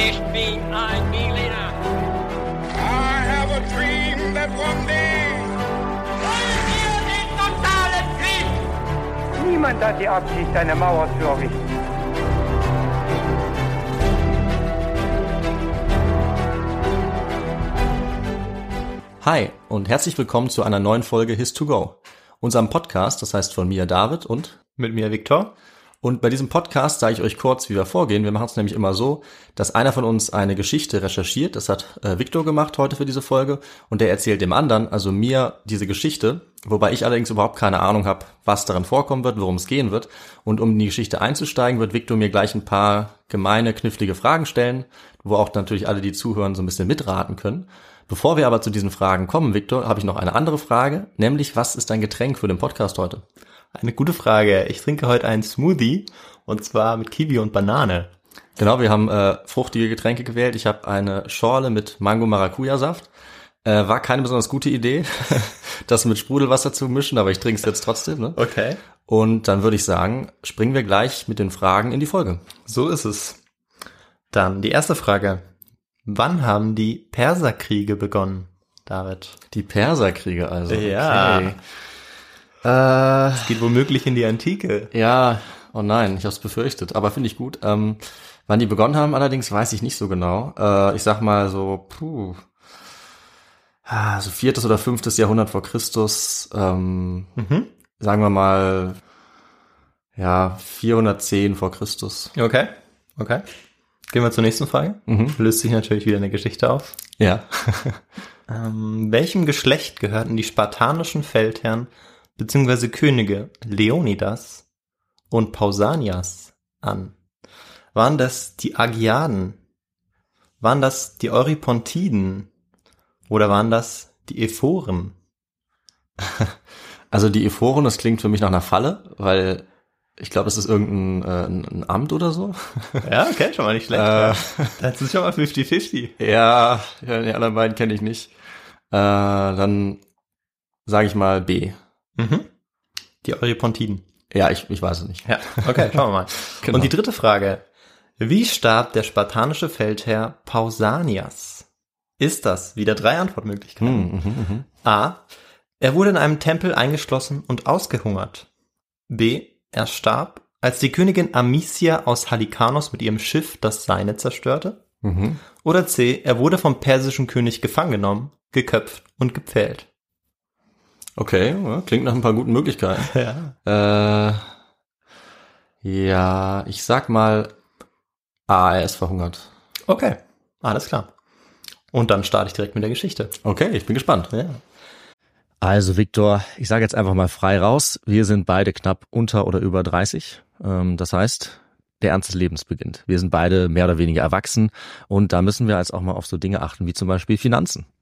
Ich bin ein Berliner. I have a dream that one day. Wollen wir den totalen Krieg? Niemand hat die Absicht, eine Mauer zu errichten. Hi und herzlich willkommen zu einer neuen Folge His2Go, unserem Podcast, das heißt von mir David und Mit mir Viktor. Und bei diesem Podcast sage ich euch kurz, wie wir vorgehen. Wir machen es nämlich immer so, dass einer von uns eine Geschichte recherchiert. Das hat äh, Viktor gemacht heute für diese Folge und der erzählt dem anderen, also mir, diese Geschichte, wobei ich allerdings überhaupt keine Ahnung habe, was darin vorkommen wird, worum es gehen wird. Und um in die Geschichte einzusteigen, wird Viktor mir gleich ein paar gemeine, knifflige Fragen stellen, wo auch natürlich alle, die zuhören, so ein bisschen mitraten können. Bevor wir aber zu diesen Fragen kommen, Viktor, habe ich noch eine andere Frage, nämlich was ist dein Getränk für den Podcast heute? Eine gute Frage. Ich trinke heute einen Smoothie und zwar mit Kiwi und Banane. Genau, wir haben äh, fruchtige Getränke gewählt. Ich habe eine Schorle mit Mango-Maracuja-Saft. Äh, war keine besonders gute Idee, das mit Sprudelwasser zu mischen, aber ich trinke es jetzt trotzdem. Ne? Okay. Und dann würde ich sagen, springen wir gleich mit den Fragen in die Folge. So ist es. Dann die erste Frage. Wann haben die Perserkriege begonnen, David? Die Perserkriege also. Ja. Okay. Äh, Geht womöglich in die Antike. ja, oh nein, ich habe es befürchtet, aber finde ich gut. Ähm, wann die begonnen haben, allerdings weiß ich nicht so genau. Äh, ich sag mal so, puh, ah, so viertes oder fünftes Jahrhundert vor Christus. Ähm, Mhm. sagen wir mal, ja, 410 vor Christus. Okay. Okay. Gehen wir zur nächsten Frage. Mhm. Löst sich natürlich wieder eine Geschichte auf. Ja. Ähm, welchem Geschlecht gehörten die spartanischen Feldherren bzw. Könige Leonidas und Pausanias an? Waren das die Agiaden? Waren das die Eurypontiden? Oder waren das die Ephoren? Also die Ephoren, das klingt für mich nach einer Falle, weil ich glaube, das ist irgendein äh, ein, Amt oder so. Ja, okay, schon mal nicht schlecht. Äh. Das ist schon mal 50-50. ja, ja, die anderen beiden kenne ich nicht. Äh, dann sage ich mal B. Mhm. Die Eurypontiden. Ja, ich, ich weiß es nicht. Ja, okay, schauen wir mal. Genau. Und die dritte Frage. Wie starb der spartanische Feldherr Pausanias? Ist das? Wieder drei Antwortmöglichkeiten. Hm, mhm, mhm. A. Er wurde in einem Tempel eingeschlossen und ausgehungert. B. Er starb, als die Königin Amicia aus Halikarnos mit ihrem Schiff das seine zerstörte. Mhm. Oder C. Er wurde vom persischen König gefangen genommen, geköpft und gepfählt. Okay, ja, klingt nach ein paar guten Möglichkeiten. Ja. Äh, ja, ich sag mal A, er ist verhungert. Okay, alles klar. Und dann starte ich direkt mit der Geschichte. Okay, ich bin gespannt. Ja. Also Viktor, ich sage jetzt einfach mal frei raus. Wir sind beide knapp unter oder über 30. Ähm, das heißt, der Ernst des Lebens beginnt. Wir sind beide mehr oder weniger erwachsen und da müssen wir jetzt auch mal auf so Dinge achten wie zum Beispiel Finanzen.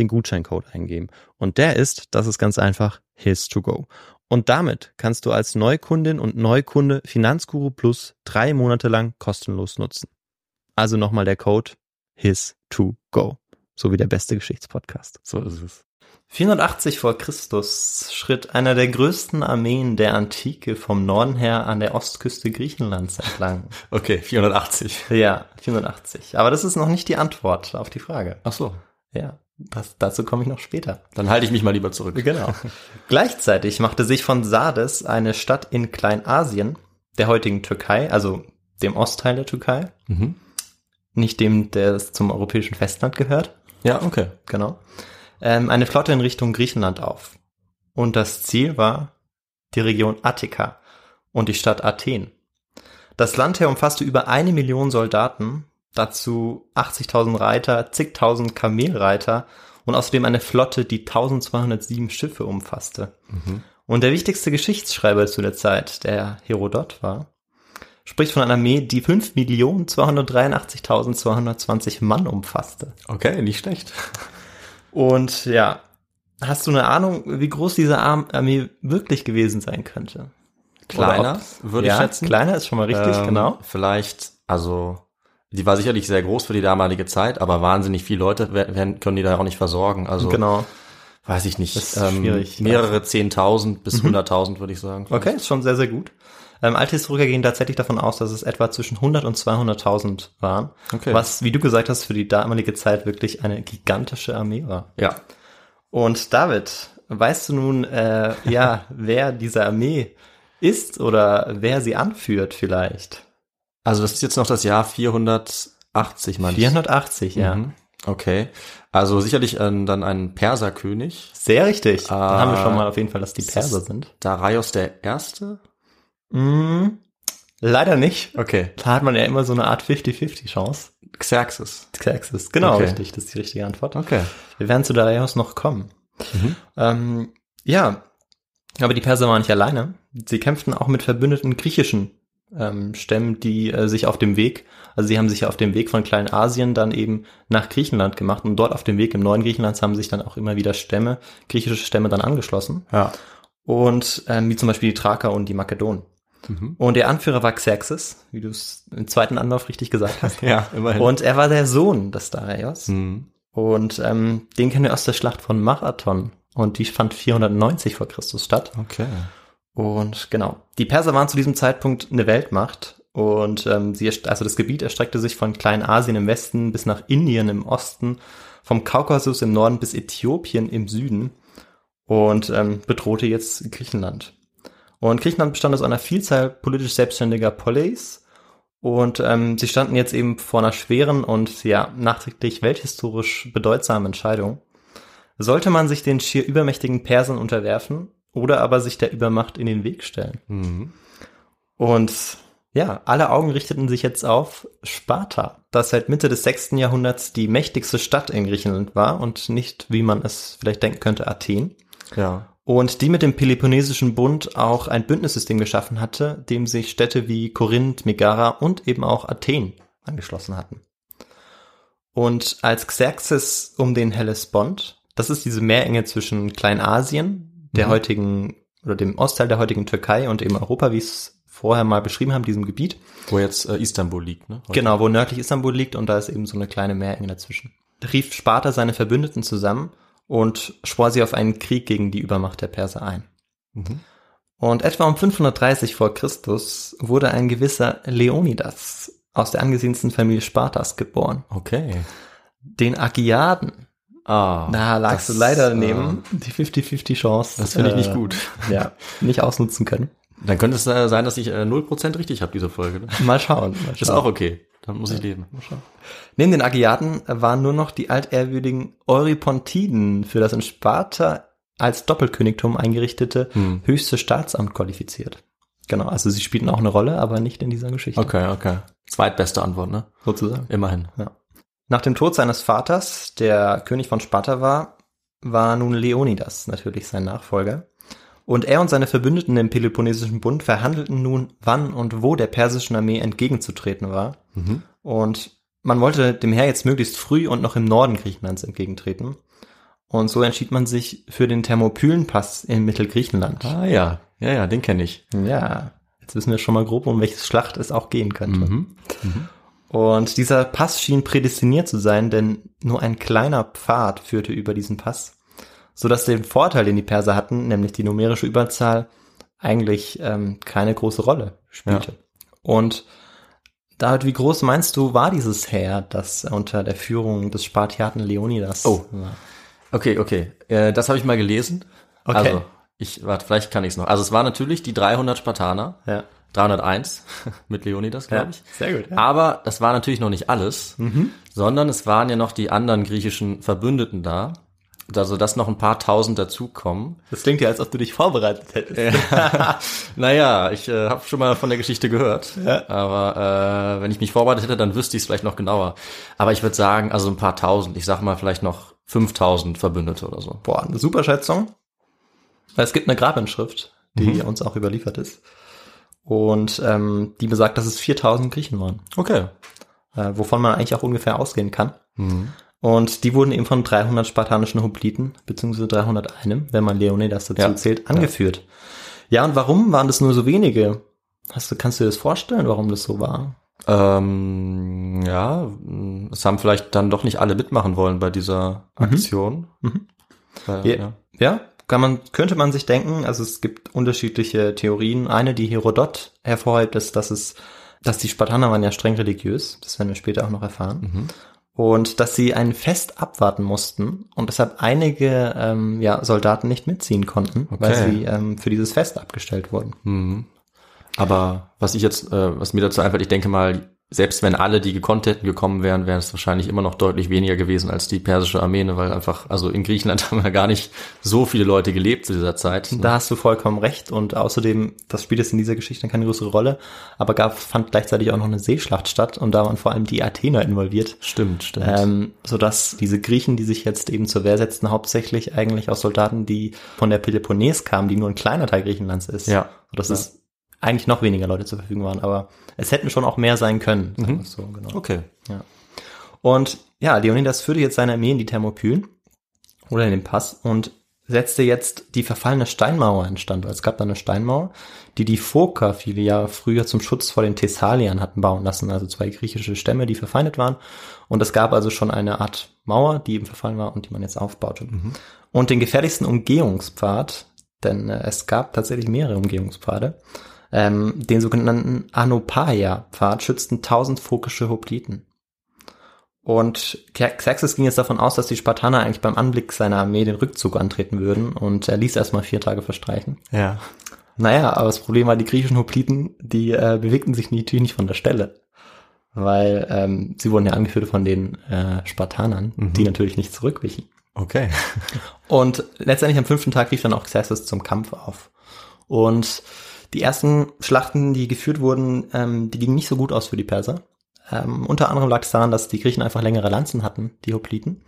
den Gutscheincode eingeben. Und der ist, das ist ganz einfach, his to go. Und damit kannst du als Neukundin und Neukunde Finanzguru Plus drei Monate lang kostenlos nutzen. Also nochmal der Code his to go. So wie der beste Geschichtspodcast. So ist es. 480 vor Christus schritt einer der größten Armeen der Antike vom Norden her an der Ostküste Griechenlands entlang. Okay, 480. Ja, 480. Aber das ist noch nicht die Antwort auf die Frage. Ach so. Ja, das, dazu komme ich noch später. Dann halte ich mich mal lieber zurück. Genau. Gleichzeitig machte sich von Sardes eine Stadt in Kleinasien, der heutigen Türkei, also dem Ostteil der Türkei, Mhm. nicht dem, der zum europäischen Festland gehört, Ja, okay. genau, ähm, eine Flotte in Richtung Griechenland auf. Und das Ziel war die Region Attika und die Stadt Athen. Das Landheer umfasste über eine Million Soldaten, dazu 80.000 Reiter, zigtausend Kamelreiter und außerdem eine Flotte, die 1207 Schiffe umfasste. Und der wichtigste Geschichtsschreiber zu der Zeit, der Herodot war, spricht von einer Armee, die 5.283.220 Mann umfasste. Okay, nicht schlecht. Und ja, hast du eine Ahnung, wie groß diese Arm- Armee wirklich gewesen sein könnte? Kleiner, würde ich ja, schätzen. Kleiner ist schon mal richtig, Ähm, genau. Vielleicht, also, die war sicherlich sehr groß für die damalige Zeit, aber wahnsinnig viele Leute werden, können die da auch nicht versorgen. Also, Genau. weiß ich nicht. Das ist schwierig. Mehrere Zehntausend bis hunderttausend, würde ich sagen. Okay, ist schon sehr, sehr gut. Ähm, alte Historiker gehen tatsächlich davon aus, dass es etwa zwischen 100 und 200.000 waren. Okay. Was, wie du gesagt hast, für die damalige Zeit wirklich eine gigantische Armee war. Ja. Und David, weißt du nun, äh, ja, wer diese Armee ist oder wer sie anführt vielleicht? Also, das ist jetzt noch das Jahr 480, meinst du? 480, ja. Mhm. Okay. Also sicherlich äh, dann ein Perserkönig. Sehr richtig. Dann Ah, haben wir schon mal auf jeden Fall, dass die Perser sind. Darius der Erste? Mm, leider nicht. Okay. Da hat man ja immer so eine Art 50-50 Chance. Xerxes. Xerxes, genau, Okay. richtig. Das ist die richtige Antwort. Okay. Wir werden zu Darius noch kommen. Mhm. Ähm, ja, aber die Perser waren nicht alleine. Sie kämpften auch mit verbündeten griechischen ähm, Stämmen, die äh, sich auf dem Weg, also sie haben sich auf dem Weg von Kleinasien dann eben nach Griechenland gemacht und dort auf dem Weg im neuen Griechenland haben sich dann auch immer wieder Stämme, griechische Stämme dann angeschlossen. Ja. Und ähm, wie zum Beispiel die Thraker und die Makedonen. Mhm. Und der Anführer war Xerxes, wie du es im zweiten Anlauf richtig gesagt hast. Ja, immerhin. Und er war der Sohn des Darius. Mhm. Und ähm, den kennen wir aus der Schlacht von Marathon. Und die fand 490 vor Christus statt. Okay. Und genau, die Perser waren zu diesem Zeitpunkt eine Weltmacht. Und ähm, sie, also das Gebiet erstreckte sich von Kleinasien im Westen bis nach Indien im Osten, vom Kaukasus im Norden bis Äthiopien im Süden und ähm, bedrohte jetzt Griechenland. Und Griechenland bestand aus einer Vielzahl politisch selbstständiger Polis und ähm, sie standen jetzt eben vor einer schweren und ja nachträglich welthistorisch bedeutsamen Entscheidung. Sollte man sich den schier übermächtigen Persern unterwerfen oder aber sich der Übermacht in den Weg stellen? Mhm. Und ja, alle Augen richteten sich jetzt auf Sparta, das seit Mitte des 6. Jahrhunderts die mächtigste Stadt in Griechenland war und nicht, wie man es vielleicht denken könnte, Athen. Ja. Und die mit dem Peloponnesischen Bund auch ein Bündnissystem geschaffen hatte, dem sich Städte wie Korinth, Megara und eben auch Athen angeschlossen hatten. Und als Xerxes um den Hellespont, das ist diese Meerenge zwischen Kleinasien, der Mhm. heutigen oder dem Ostteil der heutigen Türkei und eben Europa, wie es vorher mal beschrieben haben, diesem Gebiet. Wo jetzt äh, Istanbul liegt, ne? Heute. Genau, wo nördlich Istanbul liegt und da ist eben so eine kleine Meerenge dazwischen. Da rief Sparta seine Verbündeten zusammen und schwor sie auf einen Krieg gegen die Übermacht der Perser ein. Mhm. Und etwa um 530 vor Christus wurde ein gewisser Leonidas aus der angesehensten Familie Spartas geboren. Okay. Den Agiaden. Ah. Da lagst das, du leider äh, neben die 50-50 Chance. Das finde ich äh, nicht gut. Ja, nicht ausnutzen können. Dann könnte es äh, sein, dass ich äh, 0% richtig habe, diese Folge. Ne? Mal schauen. Mal Ist schauen. auch okay. Dann muss ich leben. Neben den Agiaden waren nur noch die altehrwürdigen Eurypontiden für das in Sparta als Doppelkönigtum eingerichtete Hm. höchste Staatsamt qualifiziert. Genau, also sie spielten auch eine Rolle, aber nicht in dieser Geschichte. Okay, okay. Zweitbeste Antwort, ne? Sozusagen. Immerhin. Nach dem Tod seines Vaters, der König von Sparta war, war nun Leonidas natürlich sein Nachfolger. Und er und seine Verbündeten im Peloponnesischen Bund verhandelten nun, wann und wo der persischen Armee entgegenzutreten war. Mhm. Und man wollte dem Heer jetzt möglichst früh und noch im Norden Griechenlands entgegentreten. Und so entschied man sich für den Thermopylenpass in Mittelgriechenland. Ah ja, ja, ja, den kenne ich. Ja, jetzt wissen wir schon mal grob, um welches Schlacht es auch gehen könnte. Mhm. Und dieser Pass schien prädestiniert zu sein, denn nur ein kleiner Pfad führte über diesen Pass, so dass den Vorteil, den die Perser hatten, nämlich die numerische Überzahl, eigentlich ähm, keine große Rolle spielte. Und David, wie groß meinst du, war dieses Heer, das unter der Führung des Spartiaten Leonidas Oh. war? Okay, okay. Äh, das habe ich mal gelesen. Okay. Also, ich, warte, vielleicht kann ich es noch. Also es waren natürlich die 300 Spartaner. Ja, 301 mit Leonidas, glaube ich. sehr gut. Ja. Aber das war natürlich noch nicht alles, sondern es waren ja noch die anderen griechischen Verbündeten da. Also, dass noch ein paar tausend dazukommen. Das klingt ja, als ob du dich vorbereitet hättest. Naja, ich äh, habe schon mal von der Geschichte gehört. Ja. Aber äh, wenn ich mich vorbereitet hätte, dann wüsste ich es vielleicht noch genauer. Aber ich würde sagen, also ein paar tausend. Ich sag mal vielleicht noch 5000 Verbündete oder so. Boah, eine super Schätzung. Es gibt eine Grabinschrift, die uns auch überliefert ist. Und ähm, die besagt, dass es 4000 Griechen waren, Okay. äh, wovon man eigentlich auch ungefähr ausgehen kann. Und die wurden eben von 300 spartanischen Hopliten, beziehungsweise 301, wenn man Leonidas dazu Ja. zählt, angeführt. Ja. und warum waren das nur so wenige? Hast du, kannst du dir das vorstellen, warum das so war? Ähm, ja, es haben vielleicht dann doch nicht alle mitmachen wollen bei dieser Aktion. Mhm. Weil, Ja. ja. Kann man, könnte man sich denken, also es gibt unterschiedliche Theorien. Eine, die Herodot hervorhebt, ist, dass es, dass die Spartaner waren ja streng religiös, das werden wir später auch noch erfahren. Mhm. Und dass sie ein Fest abwarten mussten und deshalb einige ähm, ja, Soldaten nicht mitziehen konnten, weil Okay. sie ähm, für dieses Fest abgestellt wurden. Mhm. Aber was ich jetzt, äh, was mir dazu einfällt, ich denke mal, selbst wenn alle, die gekonnt hätten, gekommen wären, wäre es wahrscheinlich immer noch deutlich weniger gewesen als die persische Armee, ne? weil einfach, also in Griechenland haben ja gar nicht so viele Leute gelebt zu dieser Zeit. Ne? Da hast du vollkommen recht und außerdem, das spielt jetzt in dieser Geschichte keine größere Rolle, aber gab, fand gleichzeitig auch noch eine Seeschlacht statt und da waren vor allem die Athener involviert. Stimmt, stimmt. Ähm, sodass diese Griechen, die sich jetzt eben zur Wehr setzten, hauptsächlich eigentlich aus Soldaten, die von der Peloponnes kamen, die nur ein kleiner Teil Griechenlands ist. Ja. Sodass Ja. es eigentlich noch weniger Leute zur Verfügung waren, aber es hätten schon auch mehr sein können. Mhm. So, genau. okay. Und ja, Leonidas führte jetzt seine Armee in die Thermopylen oder in den Pass und setzte jetzt die verfallene Steinmauer instand. Es gab da eine Steinmauer, die die Phoker viele Jahre früher zum Schutz vor den Thessaliern hatten bauen lassen, also zwei griechische Stämme, die verfeindet waren. Und es gab also schon eine Art Mauer, die eben verfallen war und die man jetzt aufbaute. Und den gefährlichsten Umgehungspfad, denn äh, es gab tatsächlich mehrere Umgehungspfade, ähm, den sogenannten Anopaia-Pfad schützten 1000 phokische Hopliten. Und Xerxes ging jetzt davon aus, dass die Spartaner eigentlich beim Anblick seiner Armee den Rückzug antreten würden und er ließ erstmal vier Tage verstreichen. Ja. Naja, aber das Problem war, die griechischen Hopliten, die äh, bewegten sich natürlich nicht von der Stelle. Weil ähm, sie wurden ja angeführt von den äh, Spartanern, die natürlich nicht zurückwichen. Okay. Und letztendlich am fünften Tag rief dann auch Xerxes zum Kampf auf. Und die ersten Schlachten, die geführt wurden, ähm, die gingen nicht so gut aus für die Perser. Ähm, unter anderem lag es daran, dass die Griechen einfach längere Lanzen hatten, die Hopliten.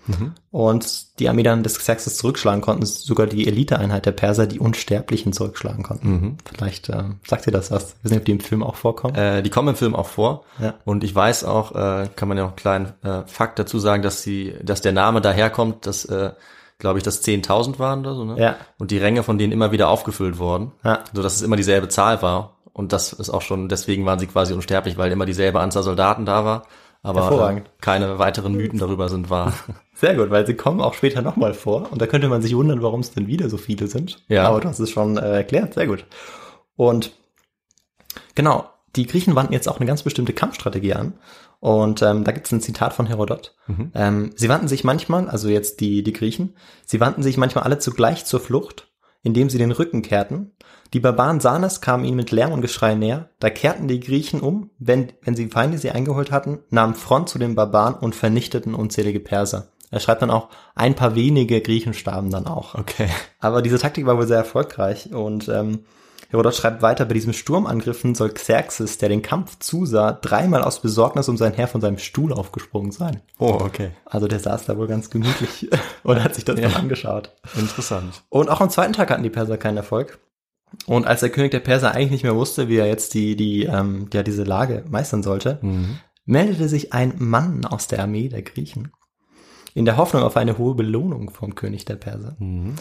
Und die Armee dann des Xerxes zurückschlagen konnten, sogar die Eliteeinheit der Perser, die Unsterblichen zurückschlagen konnten. Mhm. Vielleicht äh, sagt ihr das was? Ich weiß nicht, ob die im Film auch vorkommen. Äh, die kommen im Film auch vor. Ja. Und ich weiß auch, äh, kann man ja noch einen kleinen äh, Fakt dazu sagen, dass sie, dass der Name daherkommt, dass, äh, glaube ich, das 10.000 waren oder so, ne? Ja. Und die Ränge von denen immer wieder aufgefüllt wurden. Ja. So dass es immer dieselbe Zahl war. Und das ist auch schon, deswegen waren sie quasi unsterblich, weil immer dieselbe Anzahl Soldaten da war. Aber äh, keine weiteren Mythen darüber sind wahr. Sehr gut, weil sie kommen auch später nochmal vor. Und da könnte man sich wundern, warum es denn wieder so viele sind. Ja. Aber du hast es schon äh, erklärt, sehr gut. Und genau, die Griechen wandten jetzt auch eine ganz bestimmte Kampfstrategie an. Und ähm, da gibt es ein Zitat von Herodot. Ähm, sie wandten sich manchmal, also jetzt die, die Griechen, sie wandten sich manchmal alle zugleich zur Flucht, indem sie den Rücken kehrten. Die Barbaren sahen es, kamen ihnen mit Lärm und Geschrei näher. Da kehrten die Griechen um, wenn, wenn sie Feinde sie eingeholt hatten, nahmen Front zu den Barbaren und vernichteten unzählige Perser. Er schreibt dann auch, ein paar wenige Griechen starben dann auch. Okay. Aber diese Taktik war wohl sehr erfolgreich und ähm, Herodot schreibt weiter, bei diesem Sturmangriffen soll Xerxes, der den Kampf zusah, dreimal aus Besorgnis um sein Herr von seinem Stuhl aufgesprungen sein. Oh, okay. Also der saß da wohl ganz gemütlich und hat sich das dann angeschaut. Interessant. Und auch am zweiten Tag hatten die Perser keinen Erfolg. Und als der König der Perser eigentlich nicht mehr wusste, wie er jetzt die, die, ähm, ja, diese Lage meistern sollte, Mhm. meldete sich ein Mann aus der Armee der Griechen. In der Hoffnung auf eine hohe Belohnung vom König der Perser. Mhm.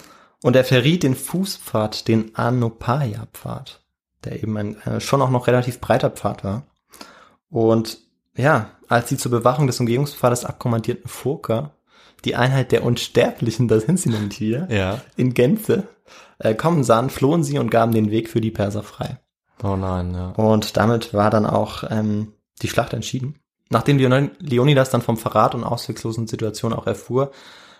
Und er verriet den Fußpfad, den Anopaya-Pfad, der eben ein äh, schon auch noch relativ breiter Pfad war. Und ja, als die zur Bewachung des Umgehungspfades abkommandierten Foker, die Einheit der Unsterblichen, das sind sie nämlich wieder, Ja. in Gänze, äh, kommen sahen, flohen sie und gaben den Weg für die Perser frei. Oh nein, ja. Und damit war dann auch ähm, die Schlacht entschieden. Nachdem Leon- Leonidas dann vom Verrat und ausweglosen Situation auch erfuhr,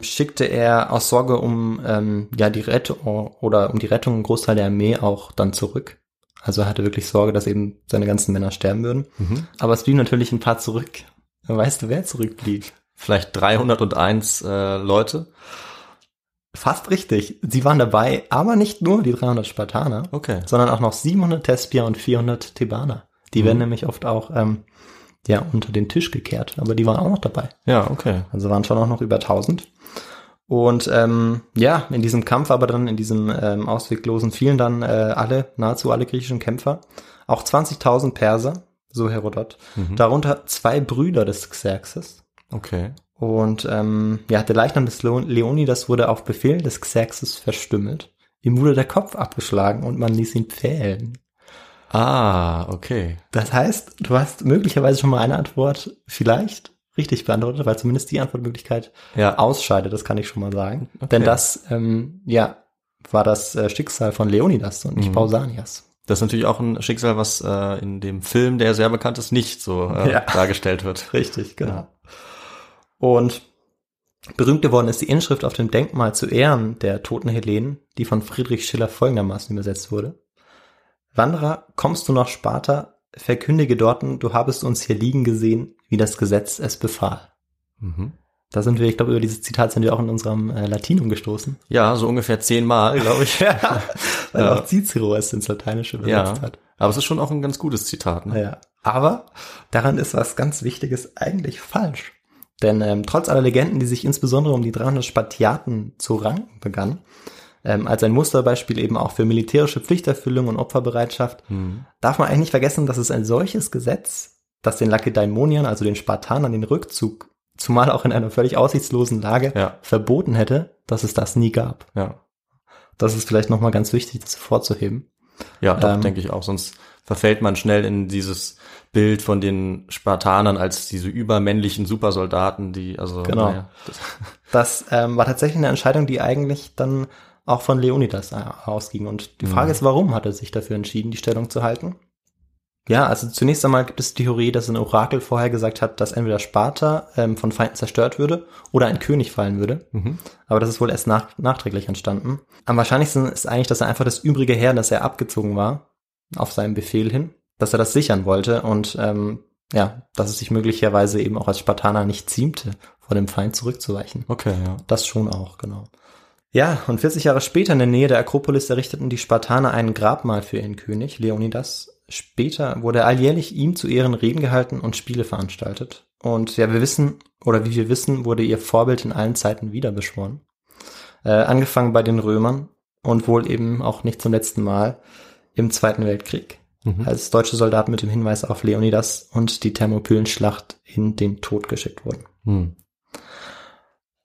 schickte er aus Sorge um ähm, ja die Rettung oder um die Rettung einen Großteil der Armee auch dann zurück. Also er hatte wirklich Sorge, dass eben seine ganzen Männer sterben würden. Mhm. Aber es blieben natürlich ein paar zurück. Weißt du, wer zurückblieb? Vielleicht 301 äh, Leute. Fast richtig. Sie waren dabei, aber nicht nur die 300 Spartaner, Okay. sondern auch noch 700 Thespier und 400 Thebaner. Die Mhm. werden nämlich oft auch ähm, ja unter den Tisch gekehrt, aber die waren auch noch dabei. Ja, okay. Also waren schon auch noch über 1000. Und ähm, ja, in diesem Kampf, aber dann in diesem ähm, ausweglosen fielen dann äh, alle, nahezu alle griechischen Kämpfer, auch 20.000 Perser, so Herodot, Mhm. darunter zwei Brüder des Xerxes. Okay. Und ähm, ja, der Leichnam des Leo- Leonidas wurde auf Befehl des Xerxes verstümmelt. Ihm wurde der Kopf abgeschlagen und man ließ ihn pfählen. Ah, okay. Das heißt, du hast möglicherweise schon mal eine Antwort vielleicht richtig beantwortet, weil zumindest die Antwortmöglichkeit Ja. ausscheidet, das kann ich schon mal sagen. Denn das, ähm, ja, war das äh, Schicksal von Leonidas und nicht Mhm. Pausanias. Das ist natürlich auch ein Schicksal, was äh, in dem Film, der sehr bekannt ist, nicht so äh, Ja. dargestellt wird. Richtig, genau. Und berühmt geworden ist die Inschrift auf dem Denkmal zu Ehren der toten Hellenen, die von Friedrich Schiller folgendermaßen übersetzt wurde. Wanderer, kommst du nach Sparta, verkündige dorten, du habest uns hier liegen gesehen, wie das Gesetz es befahl. Mhm. Da sind wir, ich glaube, über dieses Zitat sind wir auch in unserem äh, Latinum gestoßen. Ja, so ungefähr zehnmal, glaube ich. ja, weil Ja. auch Cicero es ins Lateinische übersetzt ja. hat. Aber es ist schon auch ein ganz gutes Zitat. Ne? Ja. Aber daran ist was ganz Wichtiges eigentlich falsch. Denn ähm, trotz aller Legenden, die sich insbesondere um die 300 Spartiaten zu ranken begannen, ähm, als ein Musterbeispiel eben auch für militärische Pflichterfüllung und Opferbereitschaft, Mhm. darf man eigentlich nicht vergessen, dass es ein solches Gesetz, das den Lakedaimoniern, also den Spartanern, den Rückzug, zumal auch in einer völlig aussichtslosen Lage, Ja. verboten hätte, dass es das nie gab. Ja. Das ist vielleicht nochmal ganz wichtig, das hervorzuheben. Ja, doch, Ähm, denke ich auch. Sonst verfällt man schnell in dieses Bild von den Spartanern als diese übermännlichen Supersoldaten, die, also, Genau. naja, das, Das ähm, war tatsächlich eine Entscheidung, die eigentlich dann auch von Leonidas äh, ausging. Und die Frage Mhm. ist, warum hat er sich dafür entschieden, die Stellung zu halten? Ja, also zunächst einmal gibt es die Theorie, dass ein Orakel vorher gesagt hat, dass entweder Sparta ähm, von Feinden zerstört würde oder ein König fallen würde. mhm. Aber das ist wohl erst nach, nachträglich entstanden. Am wahrscheinlichsten ist eigentlich, dass er einfach das übrige Heer, das er abgezogen war, auf seinen Befehl hin, dass er das sichern wollte und ähm, ja, dass es sich möglicherweise eben auch als Spartaner nicht ziemte, vor dem Feind zurückzuweichen. Okay, ja. Das schon auch, genau. Ja, und 40 Jahre später in der Nähe der Akropolis errichteten die Spartaner ein Grabmal für ihren König, Leonidas. Später wurde alljährlich ihm zu Ehren Reden gehalten und Spiele veranstaltet. Und ja, wir wissen, oder wie wir wissen, wurde ihr Vorbild in allen Zeiten wieder beschworen. Äh, angefangen bei den Römern und wohl eben auch nicht zum letzten Mal im Zweiten Weltkrieg, Mhm. als deutsche Soldaten mit dem Hinweis auf Leonidas und die Thermopylenschlacht in den Tod geschickt wurden. Hm.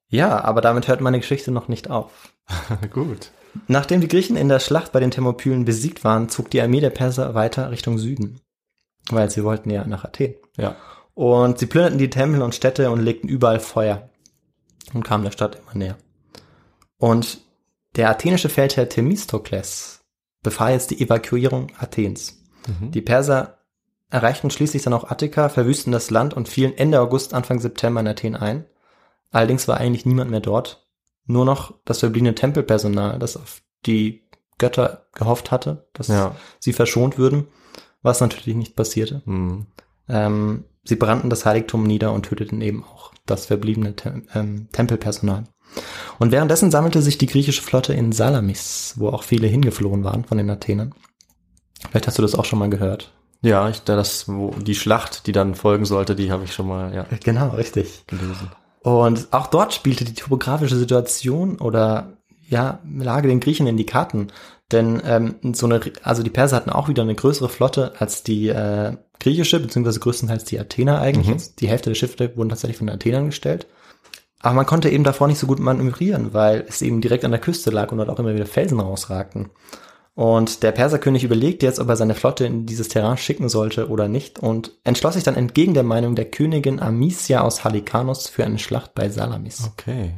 Ja, aber damit hört meine Geschichte noch nicht auf. Gut. Nachdem die Griechen in der Schlacht bei den Thermopylen besiegt waren, zog die Armee der Perser weiter Richtung Süden, weil sie wollten ja nach Athen. Ja. Und sie plünderten die Tempel und Städte und legten überall Feuer und kamen der Stadt immer näher. Und der athenische Feldherr Themistokles befahl jetzt die Evakuierung Athens. Mhm. Die Perser erreichten schließlich dann auch Attika, verwüsten das Land und fielen Ende August, Anfang September in Athen ein. Allerdings war eigentlich niemand mehr dort. Nur noch das verbliebene Tempelpersonal, das auf die Götter gehofft hatte, dass Ja. sie verschont würden, was natürlich nicht passierte. Hm. Ähm, sie brannten das Heiligtum nieder und töteten eben auch das verbliebene Tem ähm, Tempelpersonal. Und währenddessen sammelte sich die griechische Flotte in Salamis, wo auch viele hingeflohen waren von den Athenern. Vielleicht hast du das auch schon mal gehört. Ja, ich, das, wo, die Schlacht, die dann folgen sollte, die habe ich schon mal ja, Genau, richtig. gelesen. Und auch dort spielte die topografische Situation oder ja, Lage den Griechen in die Karten. Denn ähm, so eine, also die Perser hatten auch wieder eine größere Flotte als die äh, griechische, beziehungsweise größtenteils die Athener eigentlich. Mhm. Die Hälfte der Schiffe wurden tatsächlich von den Athenern gestellt. Aber man konnte eben davor nicht so gut manövrieren, weil es eben direkt an der Küste lag und dort auch immer wieder Felsen rausragten. Und der Perserkönig überlegte jetzt, ob er seine Flotte in dieses Terrain schicken sollte oder nicht und entschloss sich dann entgegen der Meinung der Königin Amicia aus Halikarnos für eine Schlacht bei Salamis. Okay.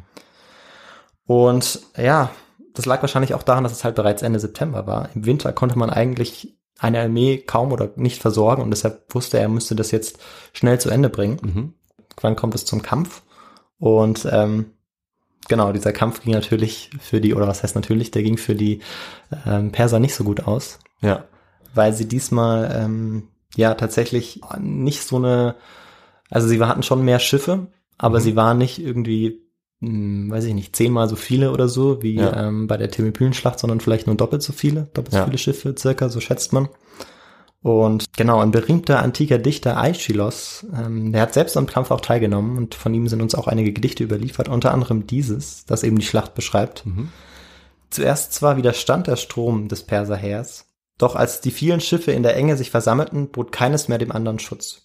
Und ja, das lag wahrscheinlich auch daran, dass es halt bereits Ende September war. Im Winter konnte man eigentlich eine Armee kaum oder nicht versorgen und deshalb wusste er, er müsste das jetzt schnell zu Ende bringen. Mhm. Wann kommt es zum Kampf? Und ähm, genau, dieser Kampf ging natürlich für die, oder was heißt natürlich, der ging für die ähm, Perser nicht so gut aus, Ja. weil sie diesmal ähm, ja tatsächlich nicht so eine, also sie hatten schon mehr Schiffe, aber Mhm. sie waren nicht irgendwie, hm, weiß ich nicht, zehnmal so viele oder so wie Ja. ähm, bei der Thermopylenschlacht, sondern vielleicht nur doppelt so viele, doppelt so Ja. viele Schiffe circa, so schätzt man. Und genau, ein berühmter antiker Dichter Aeschylos, ähm, der hat selbst am Kampf auch teilgenommen und von ihm sind uns auch einige Gedichte überliefert, unter anderem dieses, das eben die Schlacht beschreibt. Mhm. Zuerst zwar widerstand der Strom des Perserheers, doch als die vielen Schiffe in der Enge sich versammelten, bot keines mehr dem anderen Schutz.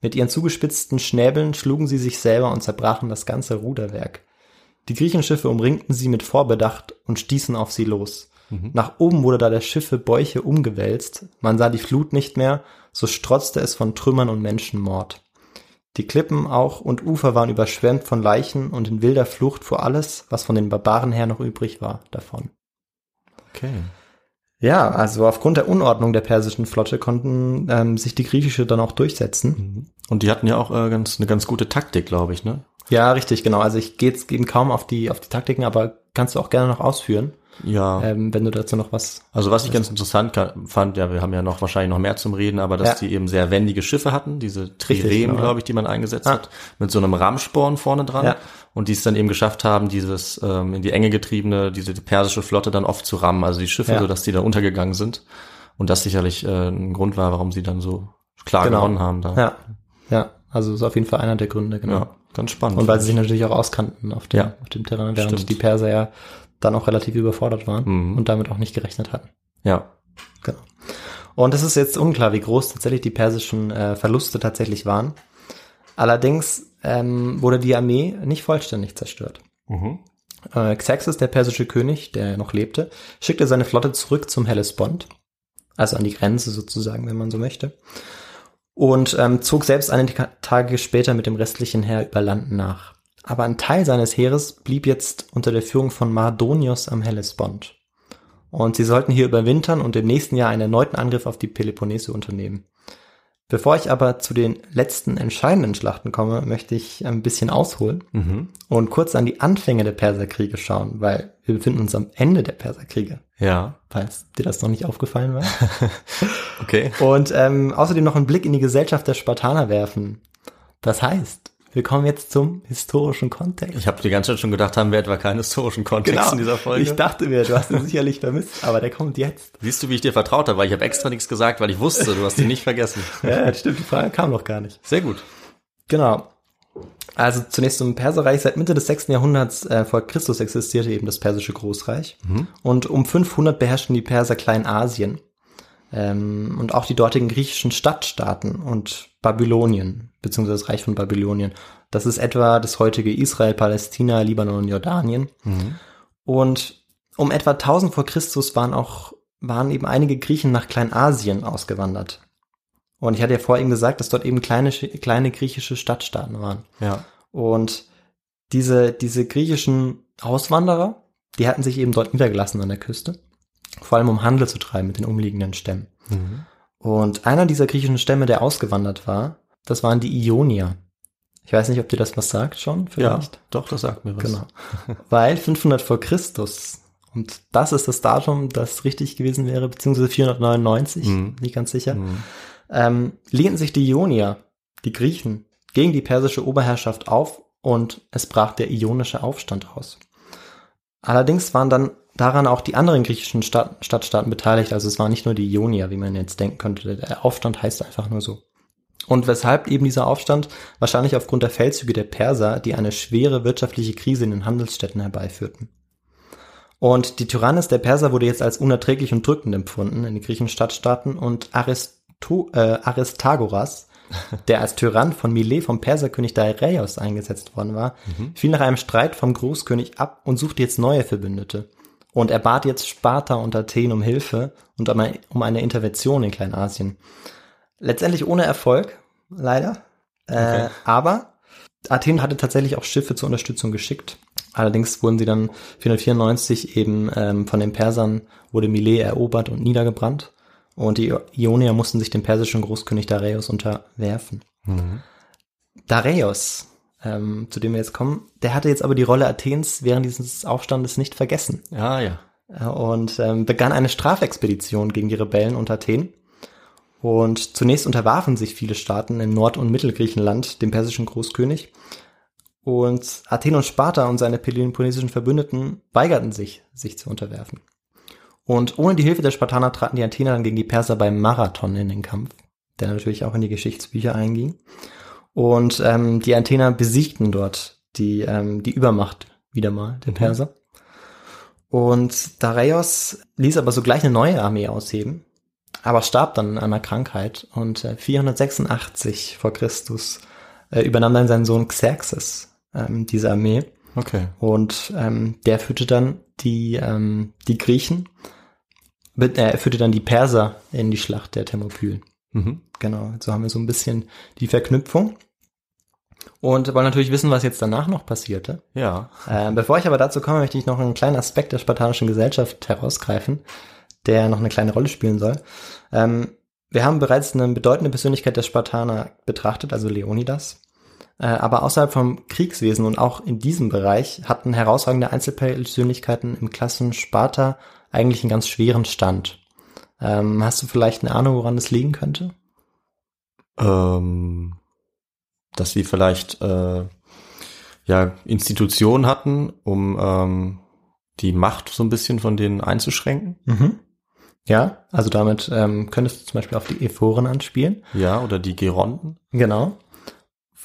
Mit ihren zugespitzten Schnäbeln schlugen sie sich selber und zerbrachen das ganze Ruderwerk. Die Griechenschiffe umringten sie mit Vorbedacht und stießen auf sie los. Nach oben wurde da der Schiffe Bäuche umgewälzt, man sah die Flut nicht mehr, so strotzte es von Trümmern und Menschenmord. Die Klippen auch und Ufer waren überschwemmt von Leichen und in wilder Flucht vor alles, was von den Barbaren her noch übrig war, davon. Okay. Ja, also aufgrund der Unordnung der persischen Flotte konnten ähm, sich die griechische dann auch durchsetzen. Und die hatten ja auch äh, ganz, eine ganz gute Taktik, glaube ich, ne? Ja, richtig, genau. Also ich gehe jetzt eben kaum auf die auf die Taktiken, aber kannst du auch gerne noch ausführen, Ja. ähm, wenn du dazu noch was. Also was ich ganz interessant fand, ja, wir haben ja noch wahrscheinlich noch mehr zum Reden, aber dass Ja. die eben sehr wendige Schiffe hatten, diese Trirem, genau. glaube ich, die man eingesetzt Ah. hat, mit so einem Rammsporn vorne dran Ja. und die es dann eben geschafft haben, dieses ähm, in die Enge getriebene, diese persische Flotte dann oft zu rammen, also die Schiffe, Ja. so dass die da untergegangen sind und das sicherlich äh, ein Grund war, warum sie dann so klar Genau. gewonnen haben da. Ja, ja. Also ist auf jeden Fall einer der Gründe, genau. Ja, ganz spannend. Und weil sie sich natürlich auch auskannten auf dem, Ja. auf dem Terrain, während Stimmt. die Perser ja dann auch relativ überfordert waren Mhm. und damit auch nicht gerechnet hatten. ja. Genau. Und es ist jetzt unklar, wie groß tatsächlich die persischen äh, Verluste tatsächlich waren. Allerdings ähm, wurde die Armee nicht vollständig zerstört. Mhm. Äh, Xerxes, der persische König, der noch lebte, schickte seine Flotte zurück zum Hellespont, also an die Grenze sozusagen, wenn man so möchte, und ähm, zog selbst einige Tage später mit dem restlichen Heer über Land nach. Aber ein Teil seines Heeres blieb jetzt unter der Führung von Mardonios am Hellespont. Und sie sollten hier überwintern und im nächsten Jahr einen erneuten Angriff auf die Peloponnese unternehmen. Bevor ich aber zu den letzten entscheidenden Schlachten komme, möchte ich ein bisschen ausholen Mhm. und kurz an die Anfänge der Perserkriege schauen, weil wir befinden uns am Ende der Perserkriege, Ja. falls dir das noch nicht aufgefallen war. Okay. und ähm, außerdem noch einen Blick in die Gesellschaft der Spartaner werfen. Das heißt, wir kommen jetzt zum historischen Kontext. Ich habe die ganze Zeit schon gedacht, haben wir etwa keinen historischen Kontext in dieser Folge. Genau. Ich dachte mir, du hast ihn sicherlich vermisst, aber der kommt jetzt. Siehst du, wie ich dir vertraut habe, weil ich habe extra nichts gesagt, weil ich wusste, du hast ihn nicht vergessen. Ja, stimmt, die Frage kam noch gar nicht. Sehr gut. Genau. Also zunächst zum Perserreich. Seit Mitte des 6. Jahrhunderts äh, vor Christus existierte eben das persische Großreich. Und um 500 beherrschten die Perser Kleinasien. Ähm, und auch die dortigen griechischen Stadtstaaten und Babylonien, beziehungsweise das Reich von Babylonien. Das ist etwa das heutige Israel, Palästina, Libanon und Jordanien. Und um etwa 1000 vor Christus waren auch, waren eben einige Griechen nach Kleinasien ausgewandert. Und ich hatte ja vorhin gesagt, dass dort eben kleine, kleine griechische Stadtstaaten waren. Ja. Und diese, diese griechischen Auswanderer, die hatten sich eben dort niedergelassen an der Küste. Vor allem um Handel zu treiben mit den umliegenden Stämmen. Und einer dieser griechischen Stämme, der ausgewandert war, das waren die Ionier. Ich weiß nicht, ob dir das was sagt schon, Ja, vielleicht. doch, das sagt mir was. Genau. Weil 500 vor Christus, und das ist das Datum, das richtig gewesen wäre, beziehungsweise 499, Mhm. nicht ganz sicher, Mhm. ähm, lehnten sich die Ionier die Griechen gegen die persische Oberherrschaft auf und es brach der ionische Aufstand aus. Allerdings waren dann daran auch die anderen griechischen Stadt, Stadtstaaten beteiligt, also es war nicht nur die Ionier, wie man jetzt denken könnte. Der Aufstand heißt einfach nur so. Und weshalb eben dieser Aufstand? Wahrscheinlich aufgrund der Feldzüge der Perser, die eine schwere wirtschaftliche Krise in den Handelsstädten herbeiführten. Und die Tyrannis der Perser wurde jetzt als unerträglich und drückend empfunden in den griechischen Stadtstaaten und Aristo, äh, Aristagoras, der als Tyrann von Milet vom Perserkönig Dareios eingesetzt worden war, mhm. fiel nach einem Streit vom Großkönig ab und suchte jetzt neue Verbündete. Und er bat jetzt Sparta und Athen um Hilfe und um eine Intervention in Kleinasien. Letztendlich ohne Erfolg, leider. Äh, okay. Äh, aber Athen hatte tatsächlich auch Schiffe zur Unterstützung geschickt. Allerdings wurden sie dann 494 eben ähm, von den Persern, wurde Milet erobert und niedergebrannt. Und die Ionier mussten sich dem persischen Großkönig Dareios unterwerfen. Mhm. Dareios, ähm, zu dem wir jetzt kommen, der hatte jetzt aber die Rolle Athens während dieses Aufstandes nicht vergessen. Ah ja. Und ähm, begann eine Strafexpedition gegen die Rebellen unter Athen. Und zunächst unterwarfen sich viele Staaten in Nord- und Mittelgriechenland dem persischen Großkönig. Und Athen und Sparta und seine peloponnesischen Verbündeten weigerten sich, sich zu unterwerfen. Und ohne die Hilfe der Spartaner traten die Athener dann gegen die Perser beim Marathon in den Kampf, der natürlich auch in die Geschichtsbücher einging. Und ähm, die Athener besiegten dort die, ähm, die Übermacht wieder mal der mhm. Perser. Und Dareios ließ aber sogleich eine neue Armee ausheben, aber starb dann an einer Krankheit. Und äh, 486 vor Christus äh, übernahm dann sein Sohn Xerxes ähm, diese Armee. Okay. Und ähm, der führte dann die, ähm, die Griechen er führte dann die Perser in die Schlacht der Thermopylen. Mhm. Genau, so haben wir so ein bisschen die Verknüpfung. Und wollen natürlich wissen, was jetzt danach noch passierte. Ja. Äh, bevor ich aber dazu komme, möchte ich noch einen kleinen Aspekt der spartanischen Gesellschaft herausgreifen, der noch eine kleine Rolle spielen soll. Ähm, wir haben bereits eine bedeutende Persönlichkeit der Spartaner betrachtet, also Leonidas. Äh, aber außerhalb vom Kriegswesen und auch in diesem Bereich hatten herausragende Einzelpersönlichkeiten im Klassen Sparta eigentlich einen ganz schweren Stand. Ähm, hast du vielleicht eine Ahnung, woran das liegen könnte? Ähm, dass sie vielleicht äh, ja Institutionen hatten, um ähm, die Macht so ein bisschen von denen einzuschränken. Mhm. Ja, also damit ähm, könntest du zum Beispiel auf die Ephoren anspielen. Ja, oder die Geronten. Genau.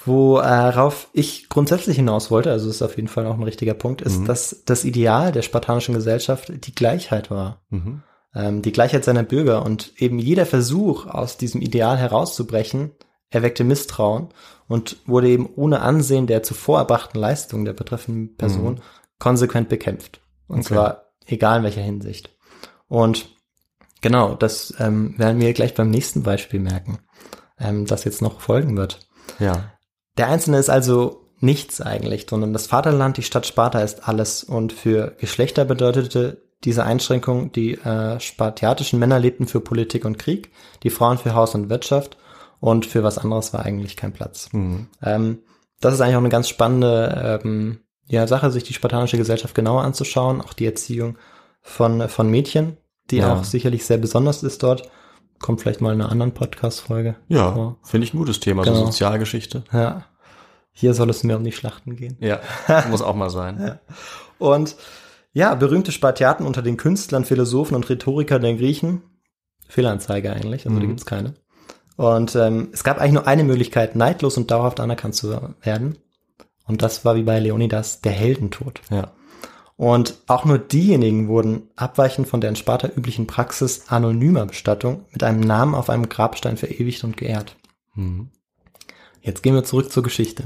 Worauf ich grundsätzlich hinaus wollte, also ist auf jeden Fall auch ein richtiger Punkt, ist, mhm. dass das Ideal der spartanischen Gesellschaft die Gleichheit war. Mhm. Ähm, die Gleichheit seiner Bürger und eben jeder Versuch, aus diesem Ideal herauszubrechen, erweckte Misstrauen und wurde eben ohne Ansehen der zuvor erbrachten Leistung der betreffenden Person mhm. konsequent bekämpft. Und okay. zwar egal in welcher Hinsicht. Und genau, das ähm, werden wir gleich beim nächsten Beispiel merken, ähm, das jetzt noch folgen wird. Ja. Der Einzelne ist also nichts eigentlich, sondern das Vaterland, die Stadt Sparta ist alles. Und für Geschlechter bedeutete diese Einschränkung, die äh, spartiatischen Männer lebten für Politik und Krieg, die Frauen für Haus und Wirtschaft und für was anderes war eigentlich kein Platz. Mhm. Ähm, das ist eigentlich auch eine ganz spannende ähm, ja, Sache, sich die spartanische Gesellschaft genauer anzuschauen, auch die Erziehung von, von Mädchen, die ja. auch sicherlich sehr besonders ist dort kommt vielleicht mal in einer anderen Podcast-Folge. Ja, finde ich ein gutes Thema, genau. so Sozialgeschichte. Ja. Hier soll es mehr um die Schlachten gehen. Ja, muss auch mal sein. Ja. Und ja, berühmte Spartiaten unter den Künstlern, Philosophen und Rhetorikern der Griechen. Fehlanzeige eigentlich, also mhm. da gibt's keine. Und ähm, es gab eigentlich nur eine Möglichkeit, neidlos und dauerhaft anerkannt zu werden. Und das war wie bei Leonidas der Heldentod. Ja. Und auch nur diejenigen wurden abweichend von der in Sparta üblichen Praxis anonymer Bestattung mit einem Namen auf einem Grabstein verewigt und geehrt. Mhm. Jetzt gehen wir zurück zur Geschichte.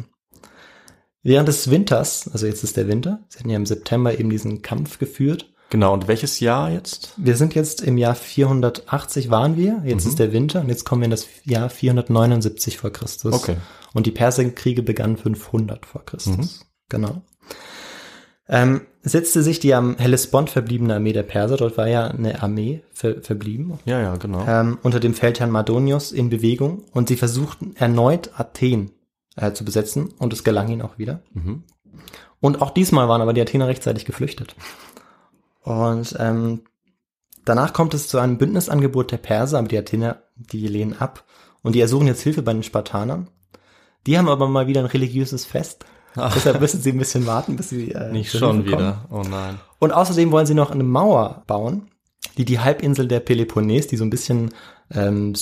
Während des Winters, also jetzt ist der Winter, sie hatten ja im September eben diesen Kampf geführt. Genau, und welches Jahr jetzt? Wir sind jetzt im Jahr 480 waren wir, jetzt mhm. ist der Winter und jetzt kommen wir in das Jahr 479 vor Christus. Okay. Und die Perserkriege begannen 500 vor Christus. Mhm. Genau ähm, setzte sich die am Hellespont verbliebene Armee der Perser, dort war ja eine Armee ver verblieben. Ja, ja, genau. Ähm, unter dem Feldherrn Madonius in Bewegung und sie versuchten erneut Athen äh, zu besetzen und es gelang ihnen auch wieder. Mhm. Und auch diesmal waren aber die Athener rechtzeitig geflüchtet. Und ähm, danach kommt es zu einem Bündnisangebot der Perser, aber die Athener, die lehnen ab und die ersuchen jetzt Hilfe bei den Spartanern. Die haben aber mal wieder ein religiöses Fest. Deshalb müssen sie ein bisschen warten, bis sie äh, Nicht schon Hilfe kommen. wieder. Oh nein. Und außerdem wollen sie noch eine Mauer bauen, die die Halbinsel der Peloponnes, die so ein bisschen ähm,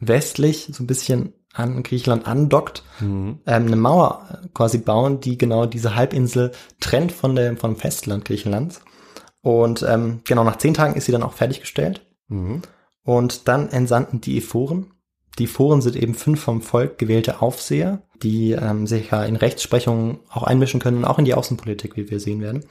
südwestlich, so ein bisschen an Griechenland andockt, Mhm. ähm, eine Mauer äh, quasi bauen, die genau diese Halbinsel trennt von der, vom Festland Griechenlands. Und ähm, genau nach zehn Tagen ist sie dann auch fertiggestellt. Mhm. Und dann entsandten die Ephoren. Die Ephoren sind eben fünf vom Volk gewählte Aufseher, die ähm, sich ja in Rechtsprechung auch einmischen können und auch in die Außenpolitik, wie wir sehen werden.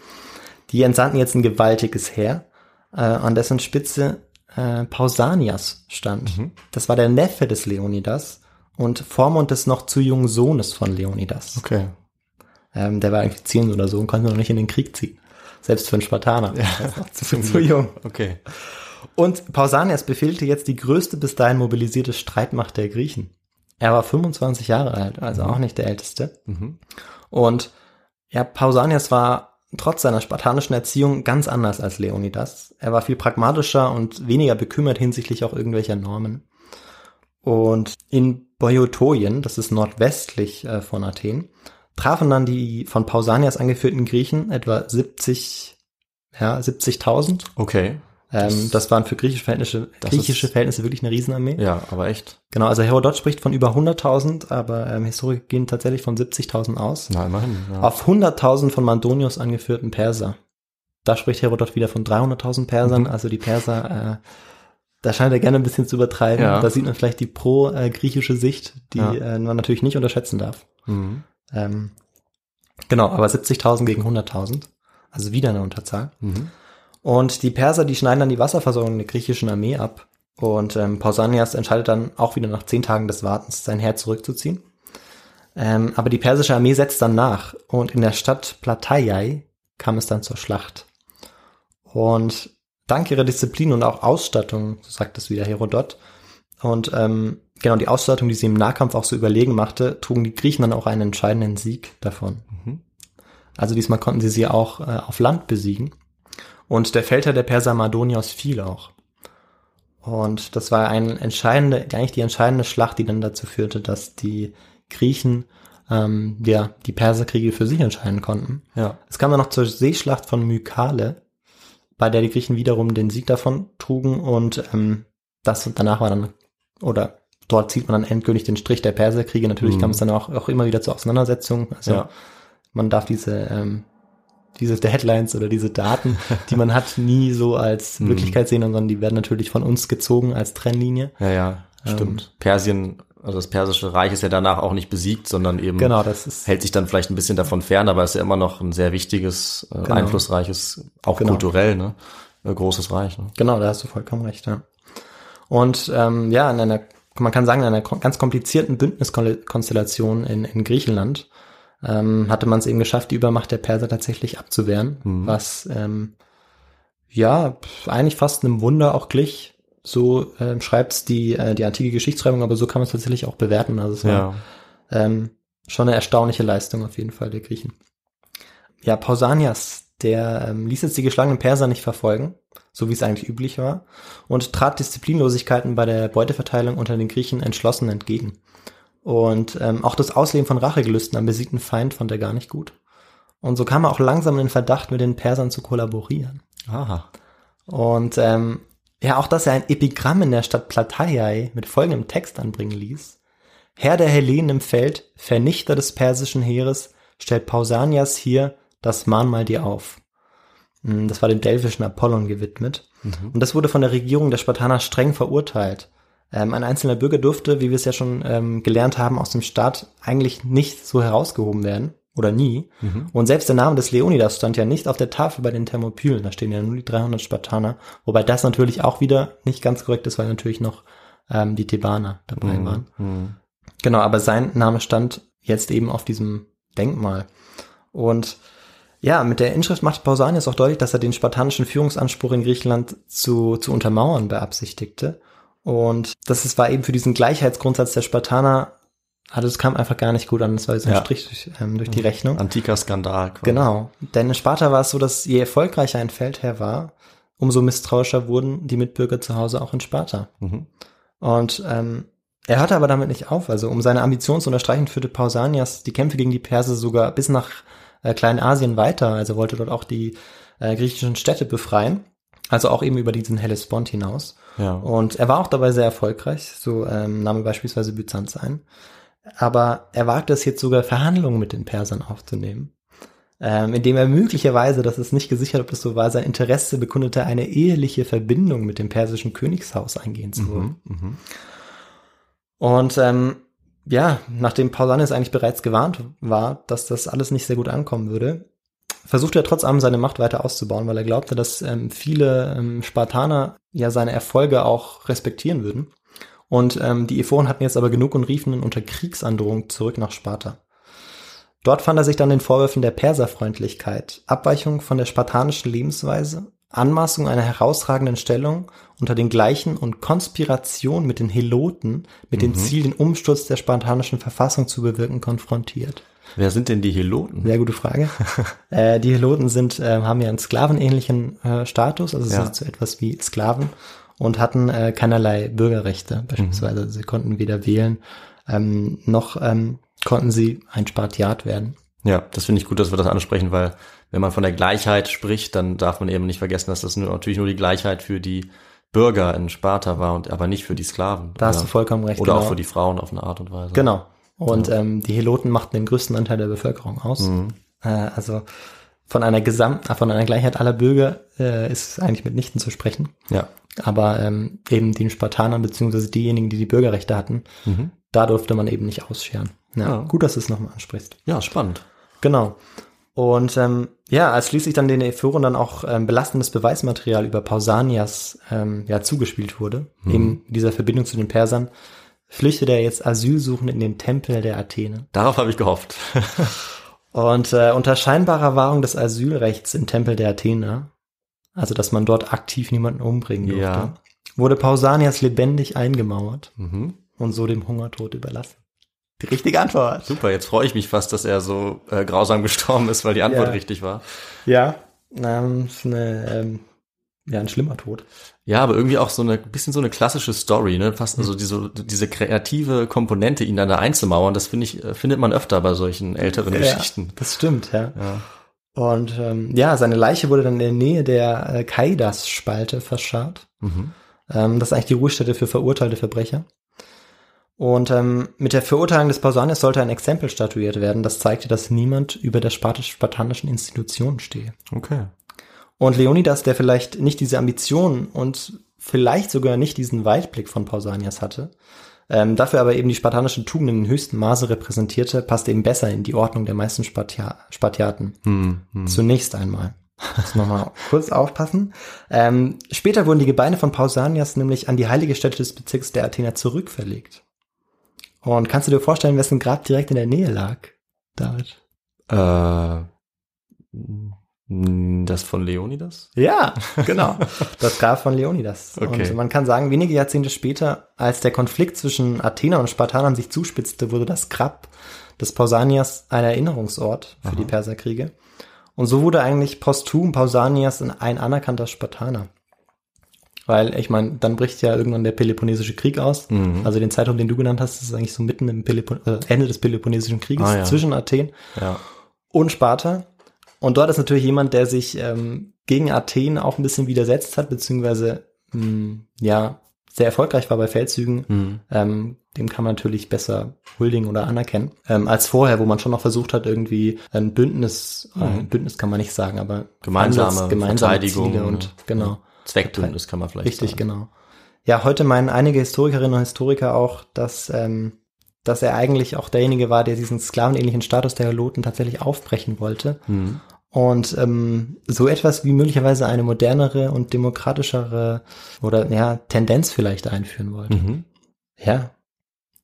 Die entsandten jetzt ein gewaltiges Heer, äh, an dessen Spitze äh, Pausanias stand. Das war der Neffe des Leonidas und Vormund des noch zu jungen Sohnes von Leonidas. Okay. Ähm, der war irgendwie zehn oder so und konnte noch nicht in den Krieg ziehen. Selbst für einen Spartaner. Ist noch zu, zu jung. Okay. Und Pausanias befehligte jetzt die größte bis dahin mobilisierte Streitmacht der Griechen. Er war 25 Jahre alt, also auch nicht der älteste. Mhm. Und ja, Pausanias war trotz seiner spartanischen Erziehung ganz anders als Leonidas. Er war viel pragmatischer und weniger bekümmert hinsichtlich auch irgendwelcher Normen. Und in Boiotoien, das ist nordwestlich äh, von Athen, trafen dann die von Pausanias angeführten Griechen etwa 70, ja, 70.000. Okay. Ähm, das waren für griechische Verhältnisse, Das griechische ist- Verhältnisse wirklich eine Riesenarmee. Ja, aber echt. Genau, also Herodot spricht von über 100.000, aber ähm, Historiker gehen tatsächlich von 70.000 aus. Na, immerhin. Ja. Auf 100.000 von Mandonius angeführten Perser. Da spricht Herodot wieder von 300.000 Persern, also die Perser, äh, da scheint er gerne ein bisschen zu übertreiben. Ja. Da sieht man vielleicht die pro-griechische Sicht, die Ja. äh, man natürlich nicht unterschätzen darf. Mhm. Ähm, genau, aber 70.000 gegen 100.000, also wieder eine Unterzahl. Mhm. Und die Perser, die schneiden dann die Wasserversorgung der griechischen Armee ab. Und ähm, Pausanias entscheidet dann auch wieder nach zehn Tagen des Wartens, sein Heer zurückzuziehen. Ähm, aber die persische Armee setzt dann nach. Und in der Stadt Plataiai kam es dann zur Schlacht. Und dank ihrer Disziplin und auch Ausstattung, so sagt es wieder Herodot, und ähm, genau die Ausstattung, die sie im Nahkampf auch so überlegen machte, trugen die Griechen dann auch einen entscheidenden Sieg davon. Mhm. Also diesmal konnten sie sie auch äh, auf Land besiegen. Und der Feldherr der Perser Madonios fiel auch. Und das war eine entscheidende, eigentlich die entscheidende Schlacht, die dann dazu führte, dass die Griechen ähm, ja die Perserkriege für sich entscheiden konnten. Ja. Es kam dann noch zur Seeschlacht von Mykale, bei der die Griechen wiederum den Sieg davon trugen und ähm, das danach war dann, oder dort zieht man dann endgültig den Strich der Perserkriege. Natürlich Mhm. kam es dann auch, auch immer wieder zur Auseinandersetzung. Also Ja. man darf diese, ähm, diese Deadlines oder diese Daten, die man hat, nie so als Mhm. Wirklichkeit sehen, sondern die werden natürlich von uns gezogen als Trennlinie. Ja, ja, stimmt. Persien, also das persische Reich ist ja danach auch nicht besiegt, sondern eben Genau, hält sich dann vielleicht ein bisschen davon fern, aber ist ja immer noch ein sehr wichtiges, äh, Genau. einflussreiches, auch Genau. kulturell, ne? Äh, großes Reich. Ne? Genau, da hast du vollkommen recht, ja. Und ähm, ja, in einer, man kann sagen, in einer ganz komplizierten Bündniskonstellation in, in Griechenland ähm, hatte man es eben geschafft, die Übermacht der Perser tatsächlich abzuwehren, Mhm. was ähm, ja eigentlich fast einem Wunder auch glich. So ähm, schreibt die, äh, die antike Geschichtsschreibung, aber so kann man es tatsächlich auch bewerten. Also es war Ja. ähm, schon eine erstaunliche Leistung auf jeden Fall der Griechen. Ja, Pausanias, der ähm, ließ jetzt die geschlagenen Perser nicht verfolgen, so wie es eigentlich üblich war, und trat Disziplinlosigkeiten bei der Beuteverteilung unter den Griechen entschlossen entgegen. Und ähm, auch das Ausleben von Rachegelüsten am besiegten Feind fand er gar nicht gut. Und so kam er auch langsam in den Verdacht, mit den Persern zu kollaborieren. Aha. Und ähm, ja, auch dass er ein Epigramm in der Stadt Plataiai mit folgendem Text anbringen ließ. Herr der Hellenen im Feld, Vernichter des persischen Heeres, stellt Pausanias hier das Mahnmal dir auf. Hm, Das war dem delphischen Apollon gewidmet. Und das wurde von der Regierung der Spartaner streng verurteilt. Ähm, ein einzelner Bürger durfte, wie wir es ja schon ähm, gelernt haben, aus dem Staat eigentlich nicht so herausgehoben werden. Oder nie. Und selbst der Name des Leonidas stand ja nicht auf der Tafel bei den Thermopylen. Da stehen ja nur die 300 Spartaner. Wobei das natürlich auch wieder nicht ganz korrekt ist, weil natürlich noch ähm, die Thebaner dabei waren. Mhm. Genau, aber sein Name stand jetzt eben auf diesem Denkmal. Und ja, mit der Inschrift macht Pausanias auch deutlich, dass er den spartanischen Führungsanspruch in Griechenland zu, zu untermauern beabsichtigte. Und das ist, war eben für diesen Gleichheitsgrundsatz der Spartaner, also es kam einfach gar nicht gut an. Das war so ein Ja. Strich durch, ähm, durch die Rechnung. Antiker Skandal. quasi. Genau. Denn in Sparta war es so, dass je erfolgreicher ein Feldherr war, umso misstrauischer wurden die Mitbürger zu Hause auch in Sparta. Mhm. Und ähm, er hörte aber damit nicht auf. Also um seine Ambition zu unterstreichen, führte Pausanias die Kämpfe gegen die Perser sogar bis nach äh, Kleinasien weiter. Also wollte dort auch die äh, griechischen Städte befreien. Also auch eben über diesen Hellespont hinaus. Ja. Und er war auch dabei sehr erfolgreich. So ähm, nahm er beispielsweise Byzanz ein. Aber er wagte es jetzt sogar Verhandlungen mit den Persern aufzunehmen. Ähm, indem er möglicherweise, das ist nicht gesichert, ob das so war, sein Interesse bekundete, eine eheliche Verbindung mit dem persischen Königshaus eingehen zu wollen. Mhm. Und ähm, ja, nachdem Pausanias eigentlich bereits gewarnt war, dass das alles nicht sehr gut ankommen würde, versuchte er trotz allem seine Macht weiter auszubauen, weil er glaubte, dass ähm, viele ähm, Spartaner ja seine Erfolge auch respektieren würden. Und ähm, die Ephoren hatten jetzt aber genug und riefen ihn unter Kriegsandrohung zurück nach Sparta. Dort fand er sich dann den Vorwürfen der Perserfreundlichkeit, Abweichung von der spartanischen Lebensweise, Anmaßung einer herausragenden Stellung unter den gleichen und Konspiration mit den Heloten mit dem Ziel, den Umsturz der spartanischen Verfassung zu bewirken, konfrontiert. Wer sind denn die Heloten? Sehr gute Frage. äh, die Heloten sind, äh, haben ja einen sklavenähnlichen äh, Status, also Ja. sind so etwas wie Sklaven und hatten äh, keinerlei Bürgerrechte beispielsweise. Sie konnten weder wählen, ähm, noch ähm, konnten sie ein Spartiat werden. Ja, das finde ich gut, dass wir das ansprechen, weil wenn man von der Gleichheit spricht, dann darf man eben nicht vergessen, dass das nur, natürlich nur die Gleichheit für die Bürger in Sparta war und aber nicht für die Sklaven. Da hast du vollkommen recht. Oder genau. auch für die Frauen auf eine Art und Weise. Genau. Und ähm, die Heloten machten den größten Anteil der Bevölkerung aus. Mhm. Äh, also von einer Gesamt, von einer Gleichheit aller Bürger äh, ist eigentlich mitnichten zu sprechen. Ja. Aber ähm, eben den Spartanern beziehungsweise diejenigen, die die Bürgerrechte hatten, Mhm. da durfte man eben nicht ausscheren. Ja, Ja. Gut, dass du es nochmal ansprichst. Ja, spannend. Genau. Und ähm, ja, als schließlich dann den Ephoren dann auch ähm, belastendes Beweismaterial über Pausanias ähm, ja, zugespielt wurde, eben dieser Verbindung zu den Persern, flüchtete er jetzt asylsuchend in den Tempel der Athene. Darauf habe ich gehofft. Und äh, unter scheinbarer Wahrung des Asylrechts im Tempel der Athener, also dass man dort aktiv niemanden umbringen durfte, Ja. wurde Pausanias lebendig eingemauert mhm. und so dem Hungertod überlassen. Die richtige Antwort. Super, jetzt freue ich mich fast, dass er so äh, grausam gestorben ist, weil die Antwort Ja. richtig war. Ja, ähm, ist eine, ähm, ja, ein schlimmer Tod. Ja, aber irgendwie auch so eine bisschen so eine klassische Story, ne? Fast also diese diese kreative Komponente, ihn dann da einzumauern, das finde ich äh, findet man öfter bei solchen älteren Geschichten. Ja, das stimmt, ja. Ja. Und ähm, ja, seine Leiche wurde dann in der Nähe der äh, Kaidas-Spalte verscharrt. Mhm. Ähm, das ist eigentlich die Ruhestätte für verurteilte Verbrecher. Und ähm, mit der Verurteilung des Pausanias sollte ein Exempel statuiert werden, das zeigte, dass niemand über der spartanischen Institution stehe. Okay. Und Leonidas, der vielleicht nicht diese Ambitionen und vielleicht sogar nicht diesen Weitblick von Pausanias hatte, ähm, dafür aber eben die spartanischen Tugenden in höchstem Maße repräsentierte, passte eben besser in die Ordnung der meisten Spartia Spartiaten. Hm, hm. Zunächst einmal. Jetzt nochmal kurz aufpassen. Ähm, später wurden die Gebeine von Pausanias nämlich an die heilige Stätte des Bezirks der Athener zurückverlegt. Und kannst du dir vorstellen, wessen Grab direkt in der Nähe lag, David? Äh, das von Leonidas? Ja, genau. Das Grab von Leonidas. Okay. Und man kann sagen, wenige Jahrzehnte später, als der Konflikt zwischen Athenern und Spartanern sich zuspitzte, wurde das Grab des Pausanias ein Erinnerungsort für die Perserkriege. Und so wurde eigentlich posthum Pausanias ein anerkannter Spartaner. Weil, ich meine, dann bricht ja irgendwann der Peloponnesische Krieg aus. Mhm. Also den Zeitraum, den du genannt hast, ist eigentlich so mitten im Pelopon äh, Ende des Peloponnesischen Krieges Ah, ja. zwischen Athen Ja. und Sparta. Und dort ist natürlich jemand, der sich ähm, gegen Athen auch ein bisschen widersetzt hat, beziehungsweise mh, ja sehr erfolgreich war bei Feldzügen. Hm. Ähm, dem kann man natürlich besser huldigen oder anerkennen ähm, als vorher, wo man schon noch versucht hat, irgendwie ein Bündnis, äh, ein Bündnis kann man nicht sagen, aber Mhm. Gemeinsame Handels- gemeinsame Verteidigung, Ziele und ne? genau. Zweckbündnis kann man vielleicht Richtig, sagen. genau. Ja, heute meinen einige Historikerinnen und Historiker auch, dass, ähm, dass er eigentlich auch derjenige war, der diesen sklavenähnlichen Status der Heloten tatsächlich aufbrechen wollte Hm. und ähm, so etwas wie möglicherweise eine modernere und demokratischere oder ja Tendenz vielleicht einführen wollte. Mhm. Ja.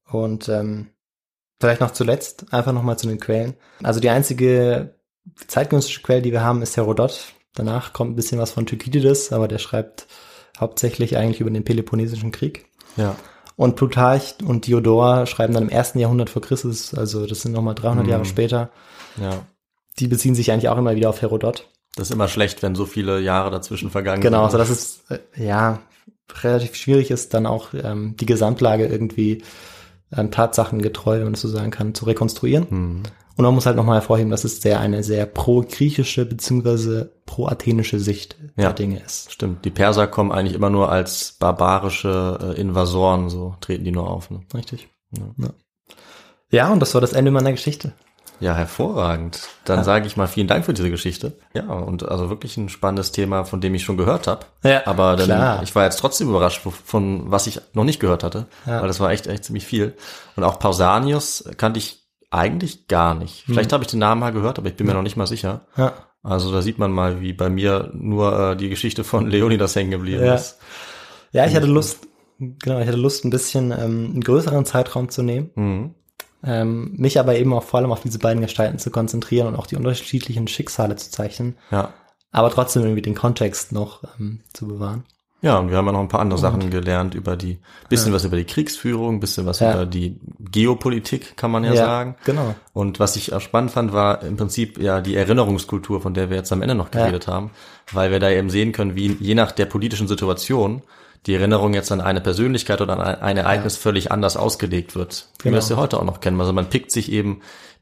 Und ähm, vielleicht noch zuletzt einfach noch mal zu den Quellen. Also die einzige zeitgenössische Quelle, die wir haben, ist Herodot. Danach kommt ein bisschen was von Thukydides, aber der schreibt hauptsächlich eigentlich über den Peloponnesischen Krieg. Ja. Und Plutarch und Diodor schreiben dann im ersten Jahrhundert vor Christus, also das sind nochmal 300 Mhm. Jahre später. Ja. Die beziehen sich eigentlich auch immer wieder auf Herodot. Das ist immer schlecht, wenn so viele Jahre dazwischen vergangen Genau, sind. also das ist, äh, ja, relativ schwierig ist, dann auch ähm, die Gesamtlage irgendwie ähm, tatsachengetreu, wenn man das so sagen kann, zu rekonstruieren. Mhm. Und man muss halt nochmal hervorheben, dass es sehr eine sehr pro-griechische beziehungsweise pro-athenische Sicht Ja. der Dinge ist. Stimmt, die Perser kommen eigentlich immer nur als barbarische äh, Invasoren, so treten die nur auf. Ne? Richtig. Ja. ja, und das war das Ende meiner Geschichte. Ja, hervorragend. Dann sage ich mal vielen Dank für diese Geschichte. Ja, und also wirklich ein spannendes Thema, von dem ich schon gehört habe. Ja, Aber dann, klar. ich war jetzt trotzdem überrascht, von was ich noch nicht gehört hatte. Ja. Weil das war echt, echt ziemlich viel. Und auch Pausanius kannte ich eigentlich gar nicht. Vielleicht habe ich den Namen mal gehört, aber ich bin mir noch nicht mal sicher. Ja. Also da sieht man mal, wie bei mir nur äh, die Geschichte von Leonidas hängen geblieben Ja. ist. Ja, ich hatte Lust, genau, ich hatte Lust, ein bisschen ähm, einen größeren Zeitraum zu nehmen. Mhm. Ähm, mich aber eben auch vor allem auf diese beiden Gestalten zu konzentrieren und auch die unterschiedlichen Schicksale zu zeichnen, Ja. aber trotzdem irgendwie den Kontext noch ähm, zu bewahren. Ja, und wir haben ja noch ein paar andere Sachen gelernt über die, bisschen was über die Kriegsführung, bisschen was Ja. über die Geopolitik, kann man ja, sagen. genau. Und was ich auch spannend fand, war im Prinzip ja die Erinnerungskultur, von der wir jetzt am Ende noch geredet haben, weil wir da eben sehen können, wie je nach der politischen Situation die Erinnerung jetzt an eine Persönlichkeit oder an ein- Ereignis völlig anders ausgelegt wird, wie wir Genau. es ja heute auch noch kennen. Also man pickt sich eben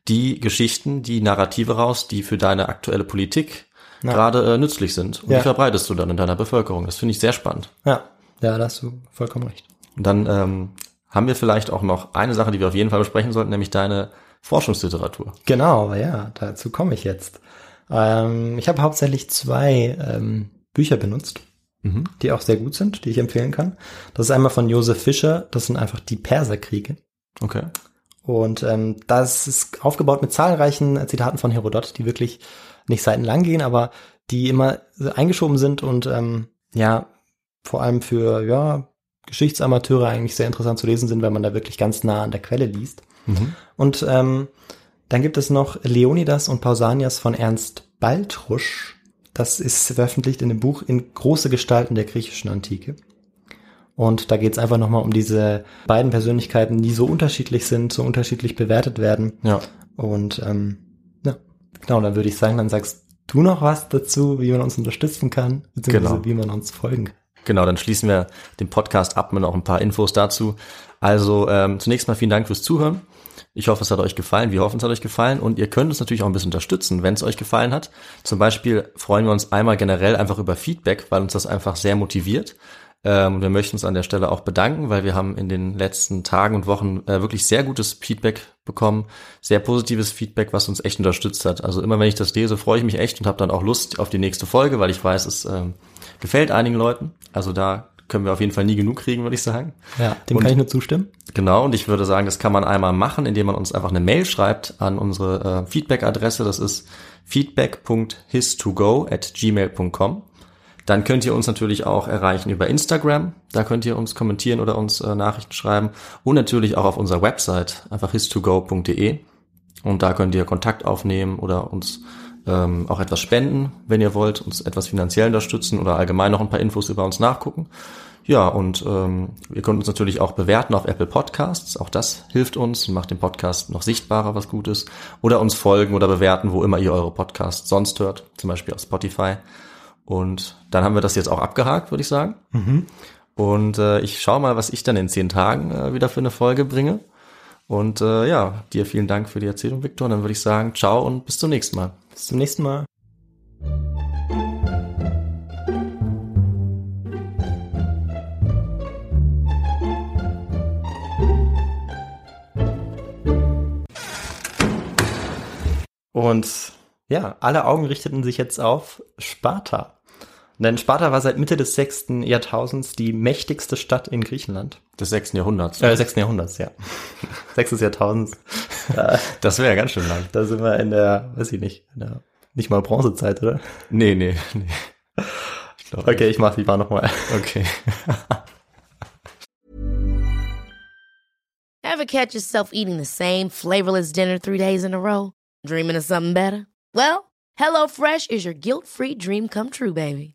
die Geschichten, die Narrative raus, die für deine aktuelle Politik gerade äh, nützlich sind. Und Ja. die verbreitest du dann in deiner Bevölkerung. Das finde ich sehr spannend. Ja, ja, da hast du vollkommen recht. Und dann ähm, haben wir vielleicht auch noch eine Sache, die wir auf jeden Fall besprechen sollten, nämlich deine Forschungsliteratur. Genau, ja, dazu komme ich jetzt. Ähm, ich habe hauptsächlich zwei ähm, Bücher benutzt, die auch sehr gut sind, die ich empfehlen kann. Das ist einmal von Josef Fischer, das sind einfach die Perserkriege. Okay. Und ähm, das ist aufgebaut mit zahlreichen Zitaten von Herodot, die wirklich nicht seitenlang gehen, aber die immer eingeschoben sind und ähm, ja, vor allem für ja, Geschichtsamateure eigentlich sehr interessant zu lesen sind, weil man da wirklich ganz nah an der Quelle liest. Und ähm, dann gibt es noch Leonidas und Pausanias von Ernst Baltrusch. Das ist veröffentlicht in dem Buch in große Gestalten der griechischen Antike. Und da geht es einfach nochmal um diese beiden Persönlichkeiten, die so unterschiedlich sind, so unterschiedlich bewertet werden. Ja. Und ähm, ja, genau, dann würde ich sagen, dann sagst du noch was dazu, wie man uns unterstützen kann, beziehungsweise Genau. wie man uns folgen kann. Genau, dann schließen wir den Podcast ab mit noch ein paar Infos dazu. Also ähm, zunächst mal vielen Dank fürs Zuhören. Ich hoffe, es hat euch gefallen. Wir hoffen, es hat euch gefallen. Und ihr könnt uns natürlich auch ein bisschen unterstützen, wenn es euch gefallen hat. Zum Beispiel freuen wir uns einmal generell einfach über Feedback, weil uns das einfach sehr motiviert. Ähm, und wir möchten uns an der Stelle auch bedanken, weil wir haben in den letzten Tagen und Wochen äh, wirklich sehr gutes Feedback bekommen, sehr positives Feedback, was uns echt unterstützt hat. Also immer wenn ich das lese, freue ich mich echt und habe dann auch Lust auf die nächste Folge, weil ich weiß, es ähm, gefällt einigen Leuten. Also da können wir auf jeden Fall nie genug kriegen, würde ich sagen. Ja, dem Und- kann ich nur zustimmen. Genau, und ich würde sagen, das kann man einmal machen, indem man uns einfach eine Mail schreibt an unsere äh, Feedback-Adresse. Das ist feedback.histogo at gmail.com. Dann könnt ihr uns natürlich auch erreichen über Instagram. Da könnt ihr uns kommentieren oder uns äh, Nachrichten schreiben. Und natürlich auch auf unserer Website, einfach histogo.de. Und da könnt ihr Kontakt aufnehmen oder uns ähm, auch etwas spenden, wenn ihr wollt, uns etwas finanziell unterstützen oder allgemein noch ein paar Infos über uns nachgucken. Ja, und ähm, ihr könnt uns natürlich auch bewerten auf Apple Podcasts. Auch das hilft uns und macht den Podcast noch sichtbarer, was gut ist. Oder uns folgen oder bewerten, wo immer ihr eure Podcasts sonst hört, zum Beispiel auf Spotify. Und dann haben wir das jetzt auch abgehakt, würde ich sagen. Und äh, ich schaue mal, was ich dann in zehn Tagen äh, wieder für eine Folge bringe. Und äh, ja, dir vielen Dank für die Erzählung, Viktor. Und dann würde ich sagen, ciao und bis zum nächsten Mal. Bis zum nächsten Mal. Und ja, alle Augen richteten sich jetzt auf Sparta. Denn Sparta war seit Mitte des sechsten Jahrtausends die mächtigste Stadt in Griechenland. Des sechsten Jahrhunderts. Äh, sechsten Jahrhunderts, ja. Sechstes Jahrtausends. Das wäre ja ganz schön lang. da sind wir in der, weiß ich nicht, in der, nicht mal Bronzezeit, oder? Nee, nee, nee. Ich glaube, Okay, ich mach die mal nochmal. okay. Ever catch yourself eating the same flavorless dinner three days in a row? Dreaming of something better? Well, HelloFresh is your guilt-free dream come true, baby.